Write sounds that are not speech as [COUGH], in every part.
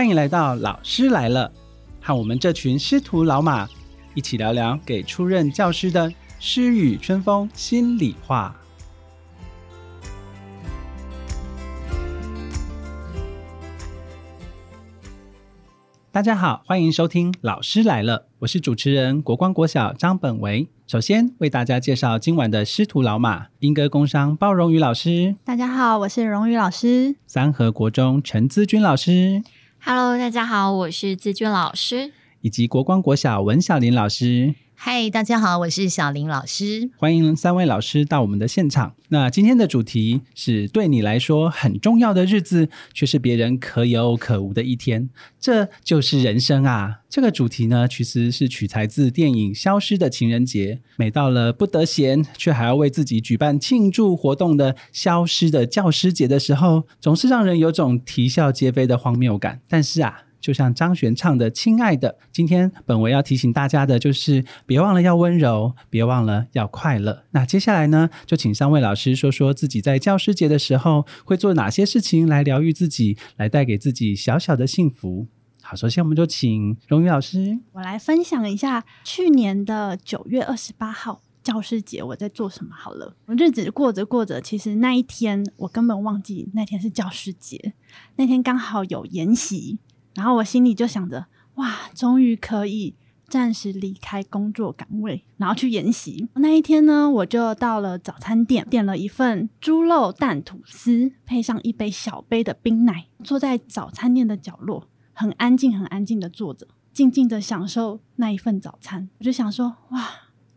欢迎来到老师来了，和我们这群师徒老马一起聊聊给出任教师的诗与春风心里话。大家好，欢迎收听《老师来了》，我是主持人国光国小张本维。首先为大家介绍今晚的师徒老马：英歌工商包荣宇老师，大家好，我是荣宇老师；三和国中陈资君老师，Hello，大家好，我是资君老师；以及国光国小文小林老师。嗨，大家好，我是小林老师，欢迎三位老师到我们的现场。那今天的主题是对你来说很重要的日子，却是别人可有可无的一天，这就是人生啊！这个主题呢，其实是取材自电影《消失的情人节》。每到了不得闲，却还要为自己举办庆祝活动的“消失的教师节”的时候，总是让人有种啼笑皆非的荒谬感。但是啊。就像张悬唱的《亲爱的》，今天本文要提醒大家的就是，别忘了要温柔，别忘了要快乐。那接下来呢，就请三位老师说说自己在教师节的时候会做哪些事情来疗愈自己，来带给自己小小的幸福。好，首先我们就请荣宇老师，我来分享一下去年的九月二十八号教师节我在做什么。好了，我日子过着过着，其实那一天我根本忘记那天是教师节，那天刚好有研习。然后我心里就想着，哇，终于可以暂时离开工作岗位，然后去研习。那一天呢，我就到了早餐店，点了一份猪肉蛋吐司，配上一杯小杯的冰奶，坐在早餐店的角落，很安静、很安静的坐着，静静的享受那一份早餐。我就想说，哇，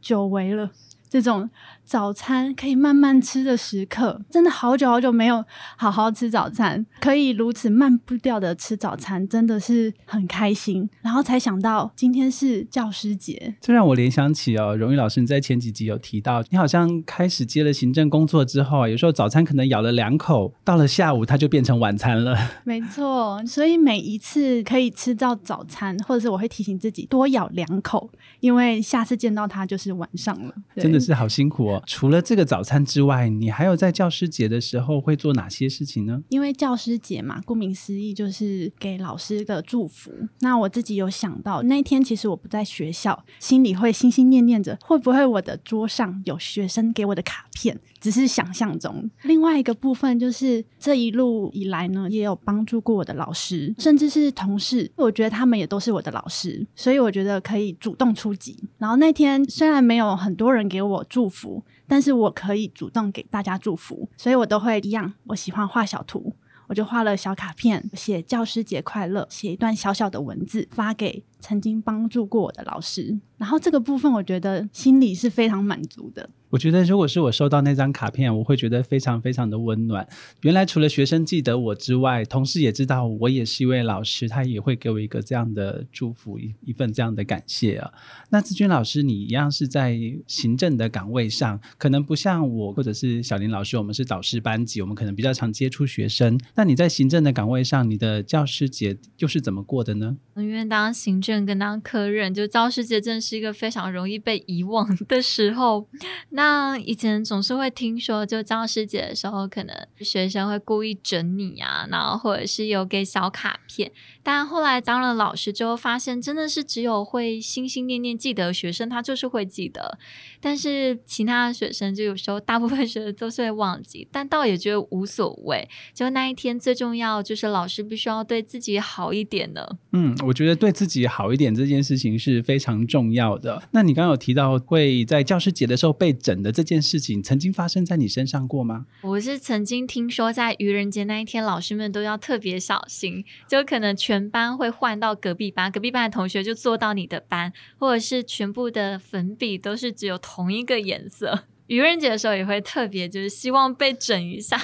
久违了。这种早餐可以慢慢吃的时刻，真的好久好久没有好好吃早餐，可以如此慢步调的吃早餐，真的是很开心。然后才想到今天是教师节，这让我联想起哦，荣誉老师你在前几集有提到，你好像开始接了行政工作之后啊，有时候早餐可能咬了两口，到了下午它就变成晚餐了。没错，所以每一次可以吃到早餐，或者是我会提醒自己多咬两口，因为下次见到它就是晚上了。真的。是好辛苦哦！[LAUGHS] 除了这个早餐之外，你还有在教师节的时候会做哪些事情呢？因为教师节嘛，顾名思义就是给老师的祝福。那我自己有想到，那一天其实我不在学校，心里会心心念念着，会不会我的桌上有学生给我的卡片？只是想象中。另外一个部分就是这一路以来呢，也有帮助过我的老师，甚至是同事，我觉得他们也都是我的老师，所以我觉得可以主动出击。然后那天虽然没有很多人给我。我祝福，但是我可以主动给大家祝福，所以我都会一样。我喜欢画小图，我就画了小卡片，写教师节快乐，写一段小小的文字发给曾经帮助过我的老师。然后这个部分，我觉得心里是非常满足的。我觉得，如果是我收到那张卡片，我会觉得非常非常的温暖。原来除了学生记得我之外，同事也知道我也是一位老师，他也会给我一个这样的祝福，一一份这样的感谢啊。那志军老师，你一样是在行政的岗位上，可能不像我或者是小林老师，我们是导师班级，我们可能比较常接触学生。那你在行政的岗位上，你的教师节又是怎么过的呢？因为当行政跟当科任，就教师节真是一个非常容易被遗忘的时候。那以前总是会听说，就教师节的时候，可能学生会故意整你啊，然后或者是有给小卡片。但后来当了老师之后，发现真的是只有会心心念念记得学生，他就是会记得。但是其他的学生，就有时候大部分学生都是会忘记，但倒也觉得无所谓。就那一天最重要，就是老师必须要对自己好一点呢。嗯，我觉得对自己好一点这件事情是非常重要的。那你刚刚有提到会在教师节的时候被整的这件事情，曾经发生在你身上过吗？我是曾经听说，在愚人节那一天，老师们都要特别小心，就可能全班会换到隔壁班，隔壁班的同学就坐到你的班，或者是全部的粉笔都是只有。同一个颜色，愚人节的时候也会特别，就是希望被整一下，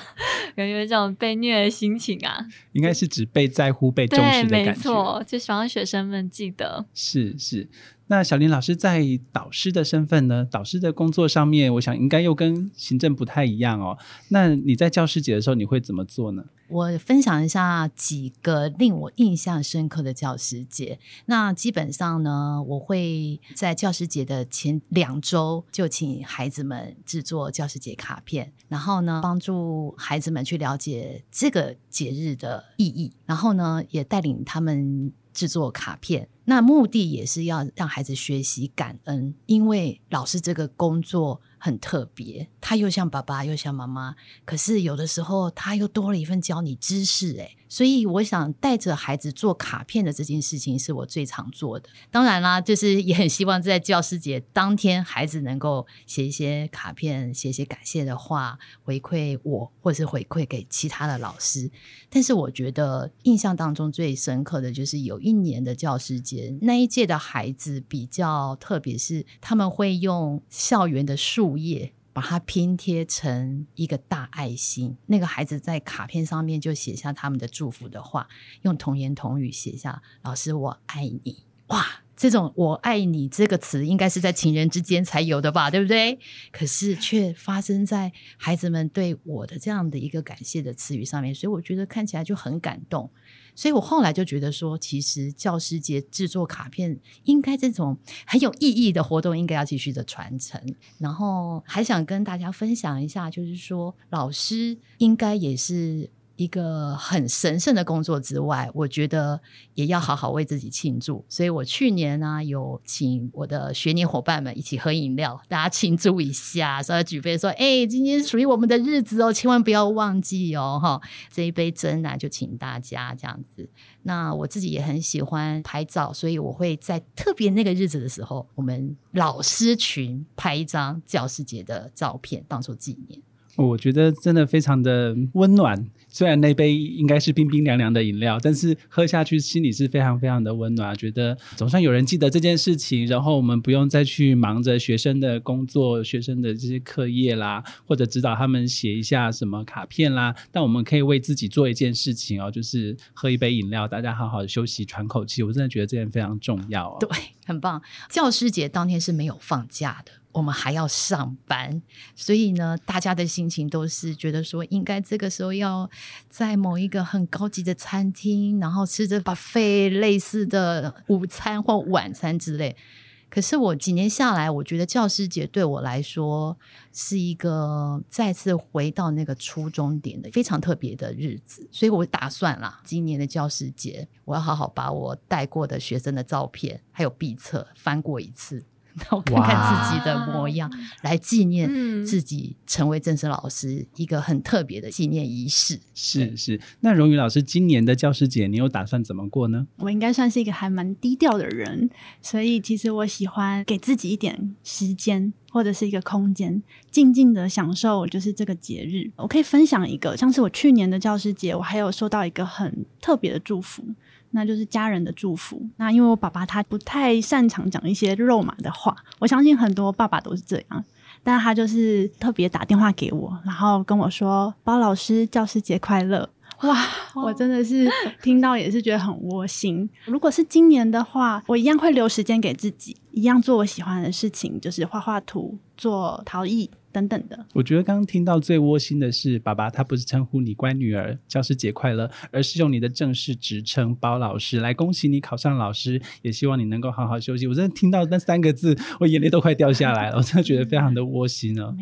感觉有这种被虐的心情啊？应该是指被在乎、被重视的感觉。没错，就希望学生们记得。是是。那小林老师在导师的身份呢？导师的工作上面，我想应该又跟行政不太一样哦。那你在教师节的时候，你会怎么做呢？我分享一下几个令我印象深刻的教师节。那基本上呢，我会在教师节的前两周就请孩子们制作教师节卡片，然后呢，帮助孩子们去了解这个节日的意义，然后呢，也带领他们制作卡片。那目的也是要让孩子学习感恩，因为老师这个工作很特别，他又像爸爸又像妈妈，可是有的时候他又多了一份教你知识，诶所以我想带着孩子做卡片的这件事情是我最常做的。当然啦，就是也很希望在教师节当天，孩子能够写一些卡片，写一些感谢的话，回馈我，或是回馈给其他的老师。但是我觉得印象当中最深刻的就是有一年的教师节。那一届的孩子比较特别，是他们会用校园的树叶把它拼贴成一个大爱心。那个孩子在卡片上面就写下他们的祝福的话，用童言童语写下“老师我爱你”。哇，这种“我爱你”这个词应该是在情人之间才有的吧，对不对？可是却发生在孩子们对我的这样的一个感谢的词语上面，所以我觉得看起来就很感动。所以我后来就觉得说，其实教师节制作卡片，应该这种很有意义的活动，应该要继续的传承。然后还想跟大家分享一下，就是说，老师应该也是。一个很神圣的工作之外，我觉得也要好好为自己庆祝。所以我去年呢，有请我的学年伙伴们一起喝饮料，大家庆祝一下，稍微举杯说：“哎，今天属于我们的日子哦，千万不要忘记哦！”哈，这一杯真奶就请大家这样子。那我自己也很喜欢拍照，所以我会在特别那个日子的时候，我们老师群拍一张教师节的照片，当做纪念。我觉得真的非常的温暖。虽然那杯应该是冰冰凉凉的饮料，但是喝下去心里是非常非常的温暖。觉得总算有人记得这件事情，然后我们不用再去忙着学生的工作、学生的这些课业啦，或者指导他们写一下什么卡片啦。但我们可以为自己做一件事情哦，就是喝一杯饮料，大家好好休息、喘口气。我真的觉得这件非常重要哦。对，很棒。教师节当天是没有放假的。我们还要上班，所以呢，大家的心情都是觉得说，应该这个时候要在某一个很高级的餐厅，然后吃着 buffet 类似的午餐或晚餐之类。可是我几年下来，我觉得教师节对我来说是一个再次回到那个初中点的非常特别的日子，所以我打算啦，今年的教师节，我要好好把我带过的学生的照片还有毕册翻过一次。然后看看自己的模样，来纪念自己成为正式老师一个很特别的纪念仪式。是是，那荣宇老师今年的教师节，你有打算怎么过呢？我应该算是一个还蛮低调的人，所以其实我喜欢给自己一点时间或者是一个空间，静静的享受就是这个节日。我可以分享一个，像是我去年的教师节，我还有收到一个很特别的祝福。那就是家人的祝福。那因为我爸爸他不太擅长讲一些肉麻的话，我相信很多爸爸都是这样。但他就是特别打电话给我，然后跟我说：“包老师，教师节快乐！”哇，我真的是听到也是觉得很窝心。如果是今年的话，我一样会留时间给自己，一样做我喜欢的事情，就是画画图、做陶艺。等等的，我觉得刚刚听到最窝心的是，爸爸他不是称呼你乖女儿，教师节快乐，而是用你的正式职称包老师来恭喜你考上老师，也希望你能够好好休息。我真的听到那三个字，我眼泪都快掉下来了，我真的觉得非常的窝心哦。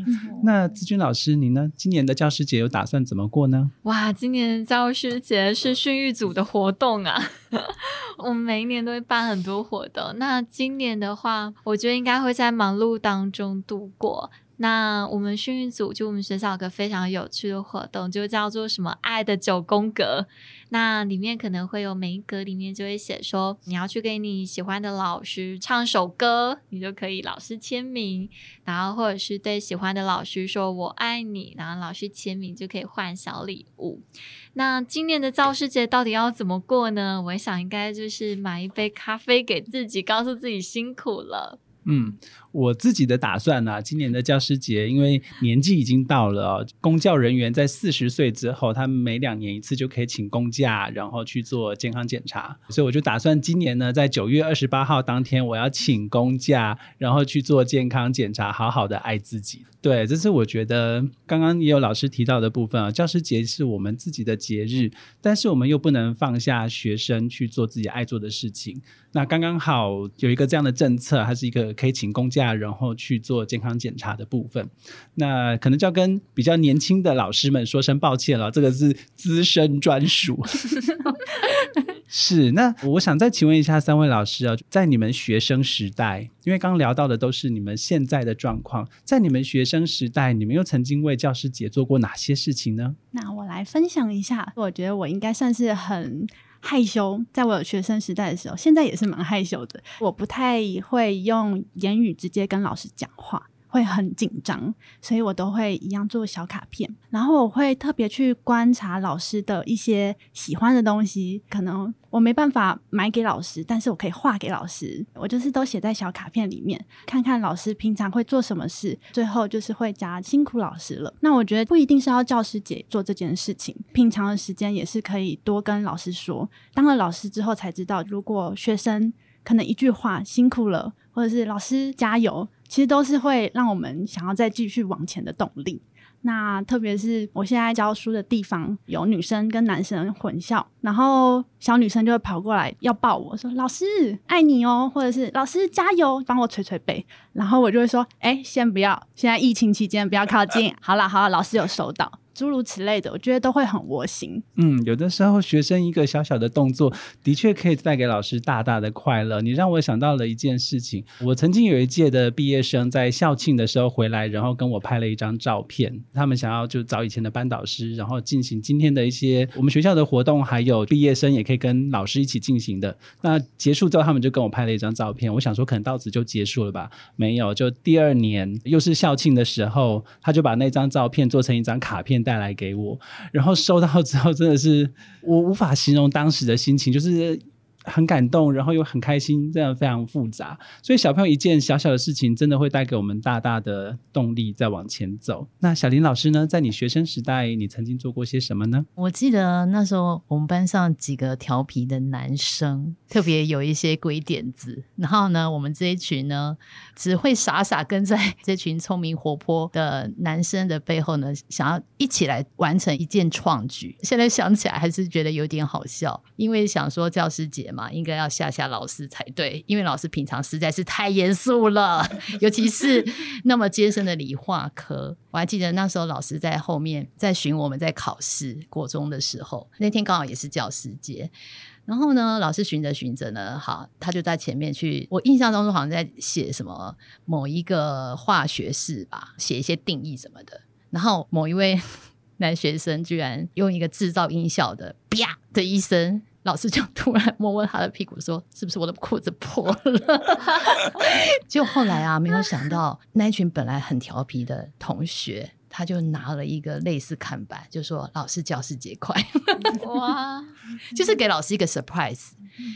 那志军老师，你呢？今年的教师节有打算怎么过呢？哇，今年教师节是训育组的活动啊，[LAUGHS] 我们每一年都会办很多活动。那今年的话，我觉得应该会在忙碌当中度过。那我们训育组就我们学校有个非常有趣的活动，就叫做什么“爱的九宫格”。那里面可能会有每一格里面就会写说，你要去给你喜欢的老师唱首歌，你就可以老师签名；然后或者是对喜欢的老师说“我爱你”，然后老师签名就可以换小礼物。那今年的教师节到底要怎么过呢？我想应该就是买一杯咖啡给自己，告诉自己辛苦了。嗯，我自己的打算呢、今年的教师节，因为年纪已经到了，公教人员在四十岁之后，他们每两年一次就可以请公假，然后去做健康检查，所以我就打算今年呢，在九月二十八号当天，我要请公假，然后去做健康检查，好好的爱自己。对，这是我觉得刚刚也有老师提到的部分啊，教师节是我们自己的节日，但是我们又不能放下学生去做自己爱做的事情。那刚刚好有一个这样的政策，它是一个可以请公假，然后去做健康检查的部分。那可能就要跟比较年轻的老师们说声抱歉了，这个是资深专属。[LAUGHS] 是，那我想再请问一下三位老师啊，在你们学生时代，因为刚刚聊到的都是你们现在的状况，在你们学生时代，你们又曾经为教师节做过哪些事情呢？那我来分享一下，我觉得我应该算是很害羞，在我有学生时代的时候，现在也是蛮害羞的。我不太会用言语直接跟老师讲话。会很紧张，所以我都会一样做小卡片，然后我会特别去观察老师的一些喜欢的东西，可能我没办法买给老师，但是我可以画给老师，我就是都写在小卡片里面，看看老师平常会做什么事，最后就是会加辛苦老师了。那我觉得不一定是要教师节做这件事情，平常的时间也是可以多跟老师说。当了老师之后才知道，如果学生可能一句话辛苦了，或者是老师加油。其实都是会让我们想要再继续往前的动力。那特别是我现在教书的地方有女生跟男生混校，然后小女生就会跑过来要抱我说：“老师爱你哦，或者是老师加油，帮我捶捶背。”然后我就会说：“哎，先不要，现在疫情期间不要靠近。好了好了，老师有收到。”诸如此类的，我觉得都会很窝心。嗯，有的时候学生一个小小的动作，的确可以带给老师大大的快乐。你让我想到了一件事情，我曾经有一届的毕业生在校庆的时候回来，然后跟我拍了一张照片。他们想要就找以前的班导师，然后进行今天的一些我们学校的活动，还有毕业生也可以跟老师一起进行的。那结束之后，他们就跟我拍了一张照片。我想说，可能到此就结束了吧？没有，就第二年又是校庆的时候，他就把那张照片做成一张卡片。带来给我，然后收到之后，真的是我无法形容当时的心情，就是。很感动，然后又很开心，这样非常复杂。所以小朋友一件小小的事情，真的会带给我们大大的动力，再往前走。那小林老师呢，在你学生时代，你曾经做过些什么呢？我记得那时候我们班上几个调皮的男生，特别有一些鬼点子。然后呢，我们这一群呢，只会傻傻跟在这群聪明活泼的男生的背后呢，想要一起来完成一件创举。现在想起来还是觉得有点好笑，因为想说教师节。嘛，应该要吓吓老师才对，因为老师平常实在是太严肃了，[LAUGHS] 尤其是那么艰深的理化科。我还记得那时候老师在后面在巡我们在考试国中的时候，那天刚好也是教师节，然后呢，老师巡着巡着呢，好，他就在前面去，我印象当中好像在写什么某一个化学式吧，写一些定义什么的，然后某一位 [LAUGHS] 男学生居然用一个制造音效的啪的一声。老师就突然摸摸他的屁股，说：“是不是我的裤子破了？” [LAUGHS] 就后来啊，没有想到那一群本来很调皮的同学，他就拿了一个类似看板，就说：“老师，教师节快！”哇，[LAUGHS] 就是给老师一个 surprise。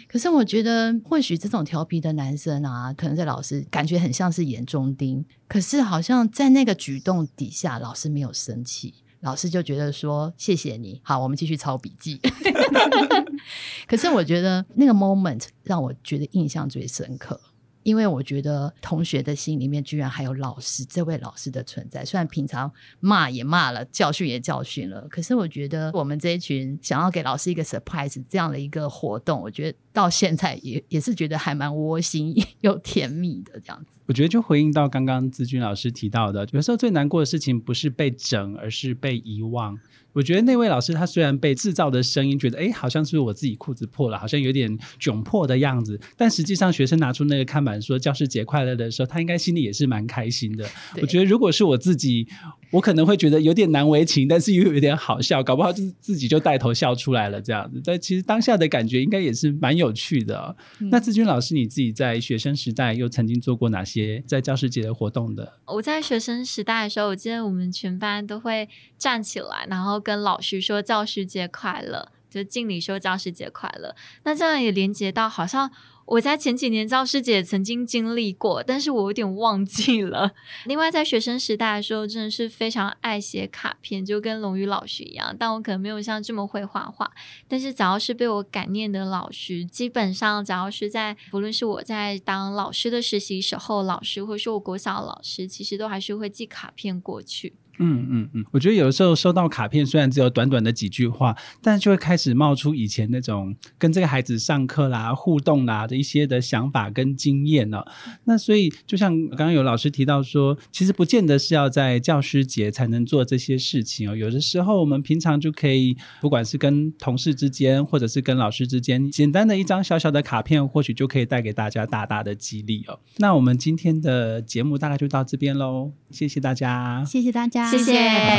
可是我觉得，或许这种调皮的男生啊，可能在老师感觉很像是眼中钉，可是好像在那个举动底下，老师没有生气。老师就觉得说谢谢你好，我们继续抄笔记。[LAUGHS] [LAUGHS] 可是我觉得那个 moment 让我觉得印象最深刻，因为我觉得同学的心里面居然还有老师这位老师的存在。虽然平常骂也骂了，教训也教训了，可是我觉得我们这一群想要给老师一个 surprise 这样的一个活动，我觉得到现在也也是觉得还蛮窝心 [LAUGHS] 又甜蜜的这样子。我觉得就回应到刚刚资军老师提到的，有时候最难过的事情不是被整，而是被遗忘。我觉得那位老师他虽然被制造的声音觉得哎，好像是我自己裤子破了，好像有点窘迫的样子，但实际上学生拿出那个看板说教师节快乐的时候，他应该心里也是蛮开心的。我觉得如果是我自己，我可能会觉得有点难为情，但是又有点好笑，搞不好就是自己就带头笑出来了这样子。但其实当下的感觉应该也是蛮有趣的。那志军老师你自己在学生时代又曾经做过哪些？在教师节的活动的，我在学生时代的时候，我记得我们全班都会站起来，然后跟老师说教师节快乐，就敬礼说教师节快乐。那这样也连接到，好像我在前几年教师节曾经经历过，但是我有点忘记了。另外，在学生时代的时候，真的是非常爱写卡片，就跟龙宇老师一样，但我可能没有像这么会画画。但是，只要是被我感念的老师，基本上只要是在，不论是我在当老师的实习时候，老师，或是我国小老师，其实都还是会寄卡片过去。嗯嗯嗯，我觉得有的时候收到卡片，虽然只有短短的几句话，但是就会开始冒出以前那种跟这个孩子上课啦、互动啦的一些的想法跟经验呢。那所以，就像刚刚有老师提到说，其实不见得是要在教师节才能做这些事情哦。有的时候，我们平常就可以，不管是跟同事之间，或者是跟老师之间，简单的一张小小的卡片，或许就可以带给大家大大的激励哦。那我们今天的节目大概就到这边喽，谢谢大家，谢谢大家。谢谢，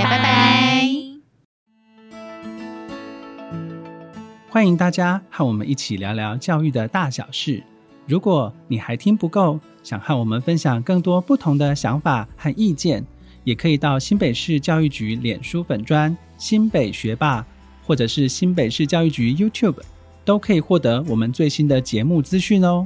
拜拜。欢迎大家和我们一起聊聊教育的大小事。如果你还听不够，想和我们分享更多不同的想法和意见，也可以到新北市教育局脸书粉专新北学霸，或者是新北市教育局 YouTube，都可以获得我们最新的节目资讯哦。